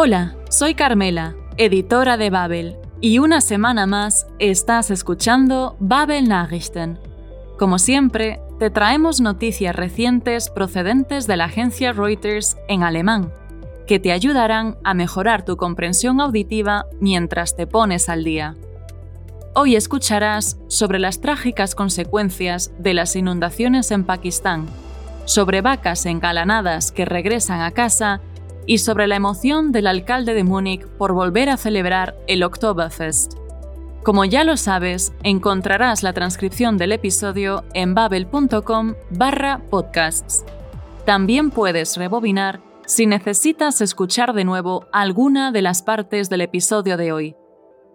Hola, soy Carmela, editora de Babel, y una semana más estás escuchando Babel Nachrichten. Como siempre, te traemos noticias recientes procedentes de la agencia Reuters en alemán, que te ayudarán a mejorar tu comprensión auditiva mientras te pones al día. Hoy escucharás sobre las trágicas consecuencias de las inundaciones en Pakistán, sobre vacas engalanadas que regresan a casa y sobre la emoción del alcalde de Múnich por volver a celebrar el Oktoberfest. Como ya lo sabes, encontrarás la transcripción del episodio en babel.com barra podcasts. También puedes rebobinar si necesitas escuchar de nuevo alguna de las partes del episodio de hoy.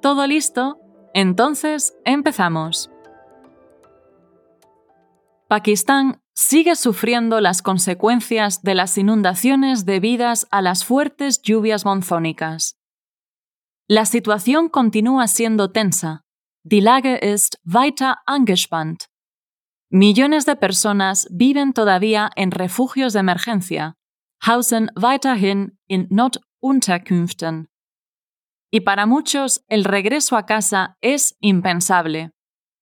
¿Todo listo? Entonces, empezamos. Pakistán sigue sufriendo las consecuencias de las inundaciones debidas a las fuertes lluvias monzónicas. La situación continúa siendo tensa. Die Lage ist weiter angespannt. Millones de personas viven todavía en refugios de emergencia, hausen weiterhin in Notunterkünften. Y para muchos el regreso a casa es impensable.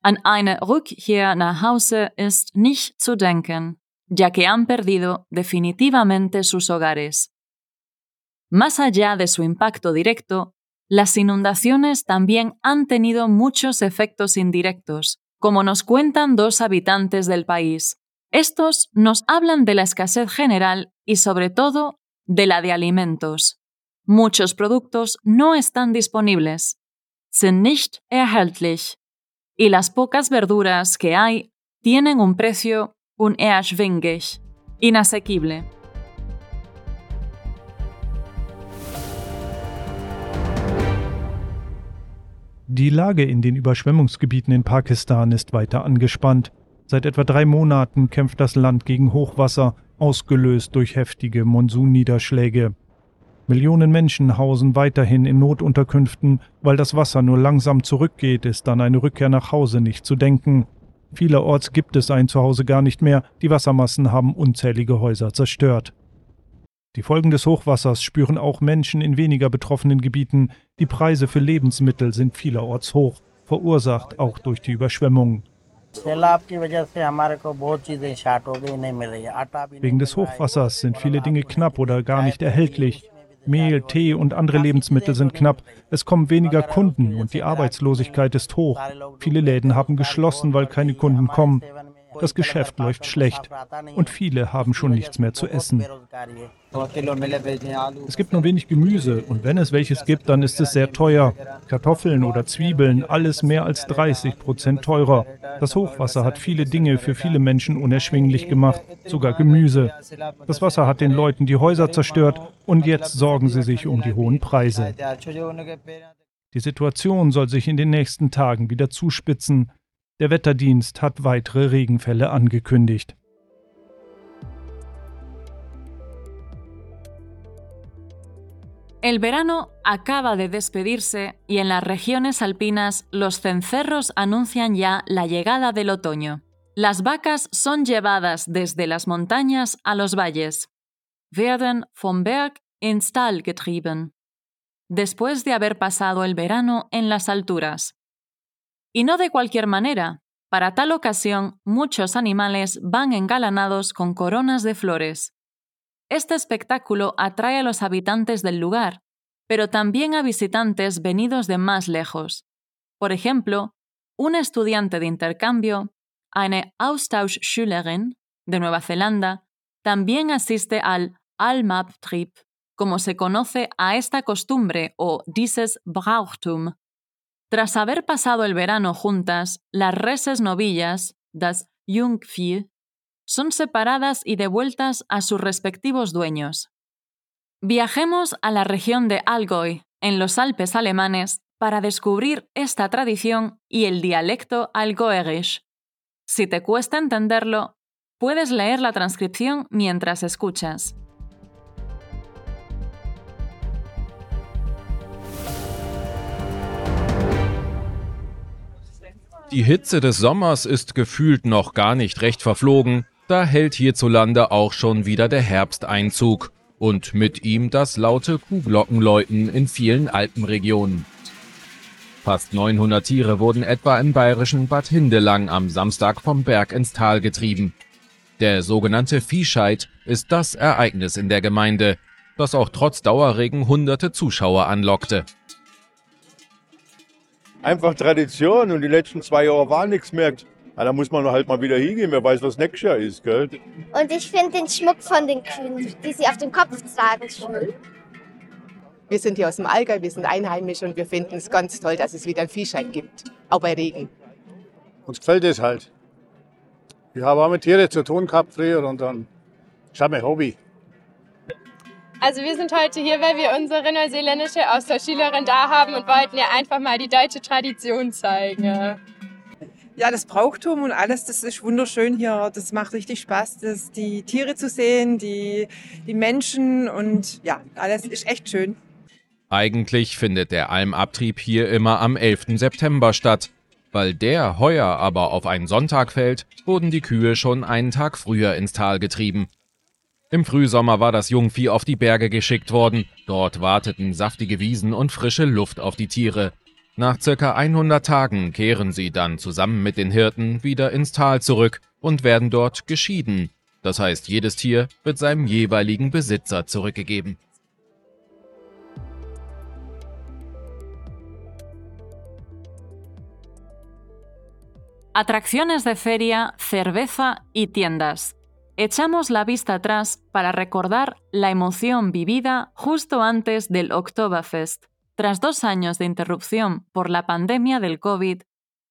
An eine Rückkehr nach Hause ist nicht zu denken, ya que han perdido definitivamente sus hogares. Más allá de su impacto directo, las inundaciones también han tenido muchos efectos indirectos, como nos cuentan dos habitantes del país. Estos nos hablan de la escasez general y sobre todo de la de alimentos. Muchos productos no están disponibles. Sind nicht erhältlich y las pocas verduras que hay tienen un precio unerschwinglich, inasequible. Die Lage in den Überschwemmungsgebieten in Pakistan ist weiter angespannt. Seit etwa drei Monaten kämpft das Land gegen Hochwasser, ausgelöst durch heftige Monsunniederschläge. Millionen Menschen hausen weiterhin in Notunterkünften, weil das Wasser nur langsam zurückgeht, ist an eine Rückkehr nach Hause nicht zu denken. Vielerorts gibt es ein Zuhause gar nicht mehr, die Wassermassen haben unzählige Häuser zerstört. Die Folgen des Hochwassers spüren auch Menschen in weniger betroffenen Gebieten. Die Preise für Lebensmittel sind vielerorts hoch, verursacht auch durch die Überschwemmungen. Wegen des Hochwassers sind viele Dinge knapp oder gar nicht erhältlich. Mehl, Tee und andere Lebensmittel sind knapp. Es kommen weniger Kunden und die Arbeitslosigkeit ist hoch. Viele Läden haben geschlossen, weil keine Kunden kommen. Das Geschäft läuft schlecht und viele haben schon nichts mehr zu essen. Es gibt nur wenig Gemüse und wenn es welches gibt, dann ist es sehr teuer. Kartoffeln oder Zwiebeln, alles mehr als 30 Prozent teurer. Das Hochwasser hat viele Dinge für viele Menschen unerschwinglich gemacht, sogar Gemüse. Das Wasser hat den Leuten die Häuser zerstört und jetzt sorgen sie sich um die hohen Preise. Die Situation soll sich in den nächsten Tagen wieder zuspitzen. Der Wetterdienst hat weitere Regenfälle angekündigt. El verano acaba de despedirse y en las regiones alpinas los cencerros anuncian ya la llegada del otoño. Las vacas son llevadas desde las montañas a los valles. Werden vom Berg ins Tal getrieben. Después de haber pasado el verano en las alturas. Y no de cualquier manera. Para tal ocasión, muchos animales van engalanados con coronas de flores. Este espectáculo atrae a los habitantes del lugar, pero también a visitantes venidos de más lejos. Por ejemplo, un estudiante de intercambio, eine Austauschschülerin de Nueva Zelanda, también asiste al Almab-Trip, como se conoce a esta costumbre o dieses Brauchtum, tras haber pasado el verano juntas, las reses novillas, das Jungvieh, son separadas y devueltas a sus respectivos dueños. Viajemos a la región de Allgäu, en los Alpes alemanes, para descubrir esta tradición y el dialecto allgäuerisch. Si te cuesta entenderlo, puedes leer la transcripción mientras escuchas. Die Hitze des Sommers ist gefühlt noch gar nicht recht verflogen, da hält hierzulande auch schon wieder der Herbst Einzug. und mit ihm das laute Kuhglockenläuten in vielen Alpenregionen. Fast 900 Tiere wurden etwa im bayerischen Bad Hindelang am Samstag vom Berg ins Tal getrieben. Der sogenannte Viehscheid ist das Ereignis in der Gemeinde, das auch trotz Dauerregen hunderte Zuschauer anlockte. Einfach Tradition und die letzten zwei Jahre war nichts mehr. Ja, da muss man halt mal wieder hingehen, wer weiß, was nächstes Jahr ist, gell? Und ich finde den Schmuck von den Kühen, die sie auf dem Kopf tragen, schön. Wir sind hier aus dem Allgäu, wir sind einheimisch und wir finden es ganz toll, dass es wieder einen Viehschein gibt, auch bei Regen. Uns gefällt es halt. Ich habe auch mit Tieren zu tun gehabt früher und dann ist das mein Hobby. Also wir sind heute hier, weil wir unsere neuseeländische Austauschschülerin da haben und wollten ihr einfach mal die deutsche Tradition zeigen. Ja, das Brauchtum und alles, das ist wunderschön hier. Das macht richtig Spaß, das, die Tiere zu sehen, die, die Menschen und ja, alles ist echt schön. Eigentlich findet der Almabtrieb hier immer am 11. September statt. Weil der heuer aber auf einen Sonntag fällt, wurden die Kühe schon einen Tag früher ins Tal getrieben. Im Frühsommer war das Jungvieh auf die Berge geschickt worden. Dort warteten saftige Wiesen und frische Luft auf die Tiere. Nach circa 100 Tagen kehren sie dann zusammen mit den Hirten wieder ins Tal zurück und werden dort geschieden. Das heißt, jedes Tier wird seinem jeweiligen Besitzer zurückgegeben. Atracciones de feria, cerveza y tiendas. Echamos la vista atrás para recordar la emoción vivida justo antes del Oktoberfest. Tras dos años de interrupción por la pandemia del COVID,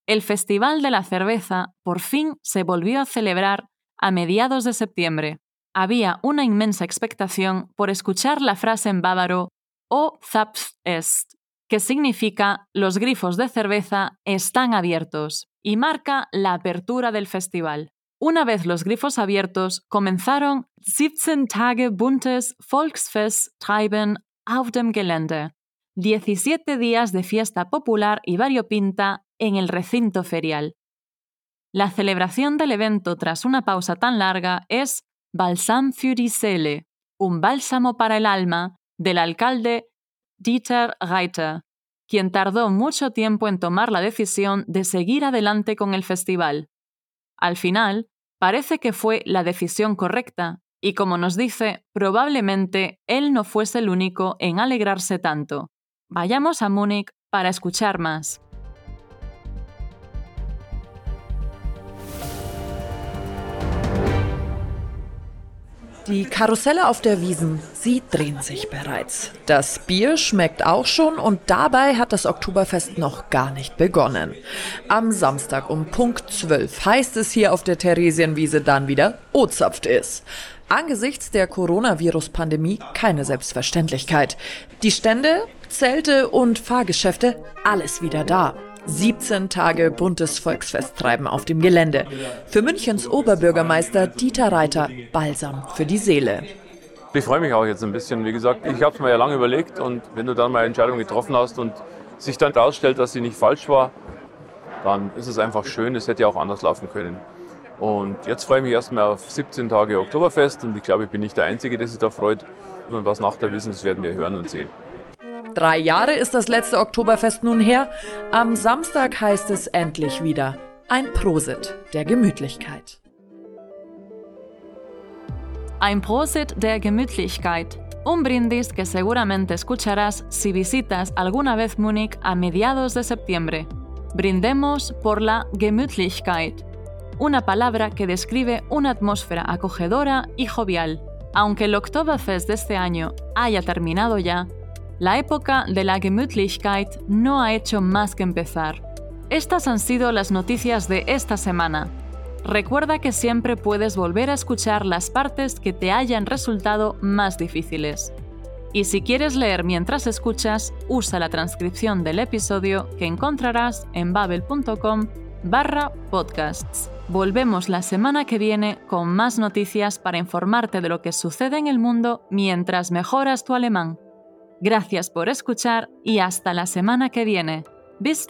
el Festival de la Cerveza por fin se volvió a celebrar a mediados de septiembre. Había una inmensa expectación por escuchar la frase en bávaro O Zapf est, que significa los grifos de cerveza están abiertos y marca la apertura del festival. Una vez los grifos abiertos, comenzaron 17 Tage buntes Volksfest treiben auf dem Gelände, 17 días de fiesta popular y variopinta en el recinto ferial. La celebración del evento tras una pausa tan larga es Balsam für die Seele, un bálsamo para el alma, del alcalde Dieter Reiter, quien tardó mucho tiempo en tomar la decisión de seguir adelante con el festival. Al final, parece que fue la decisión correcta, y como nos dice, probablemente él no fuese el único en alegrarse tanto. Vayamos a Múnich para escuchar más. Die Karusselle auf der Wiesen, sie drehen sich bereits. Das Bier schmeckt auch schon und dabei hat das Oktoberfest noch gar nicht begonnen. Am Samstag um Punkt 12 heißt es hier auf der Theresienwiese dann wieder Ozapft ist. Angesichts der Coronavirus-Pandemie keine Selbstverständlichkeit. Die Stände, Zelte und Fahrgeschäfte, alles wieder da. 17 Tage buntes Volksfesttreiben auf dem Gelände. Für Münchens Oberbürgermeister Dieter Reiter Balsam für die Seele. Ich freue mich auch jetzt ein bisschen. Wie gesagt, ich habe es mir ja lange überlegt und wenn du dann mal eine Entscheidung getroffen hast und sich dann herausstellt, dass sie nicht falsch war, dann ist es einfach schön. Es hätte ja auch anders laufen können. Und jetzt freue ich mich erstmal auf 17 Tage Oktoberfest und ich glaube, ich bin nicht der Einzige, der sich da freut. Und was nach der wissen, das werden wir hören und sehen. Drei Jahre ist das letzte Oktoberfest nun her. Am Samstag heißt es endlich wieder ein Prosit der Gemütlichkeit. Ein Prosit der Gemütlichkeit. Un brindis que seguramente escucharás si visitas alguna vez Múnich a mediados de septiembre. Brindemos por la Gemütlichkeit, una palabra que describe una atmósfera acogedora y jovial. Aunque el Oktoberfest de este año haya terminado ya, la época de la Gemütlichkeit no ha hecho más que empezar. Estas han sido las noticias de esta semana. Recuerda que siempre puedes volver a escuchar las partes que te hayan resultado más difíciles. Y si quieres leer mientras escuchas, usa la transcripción del episodio que encontrarás en babel.com barra podcasts. Volvemos la semana que viene con más noticias para informarte de lo que sucede en el mundo mientras mejoras tu alemán. Gracias por escuchar y hasta la semana que viene. Bis!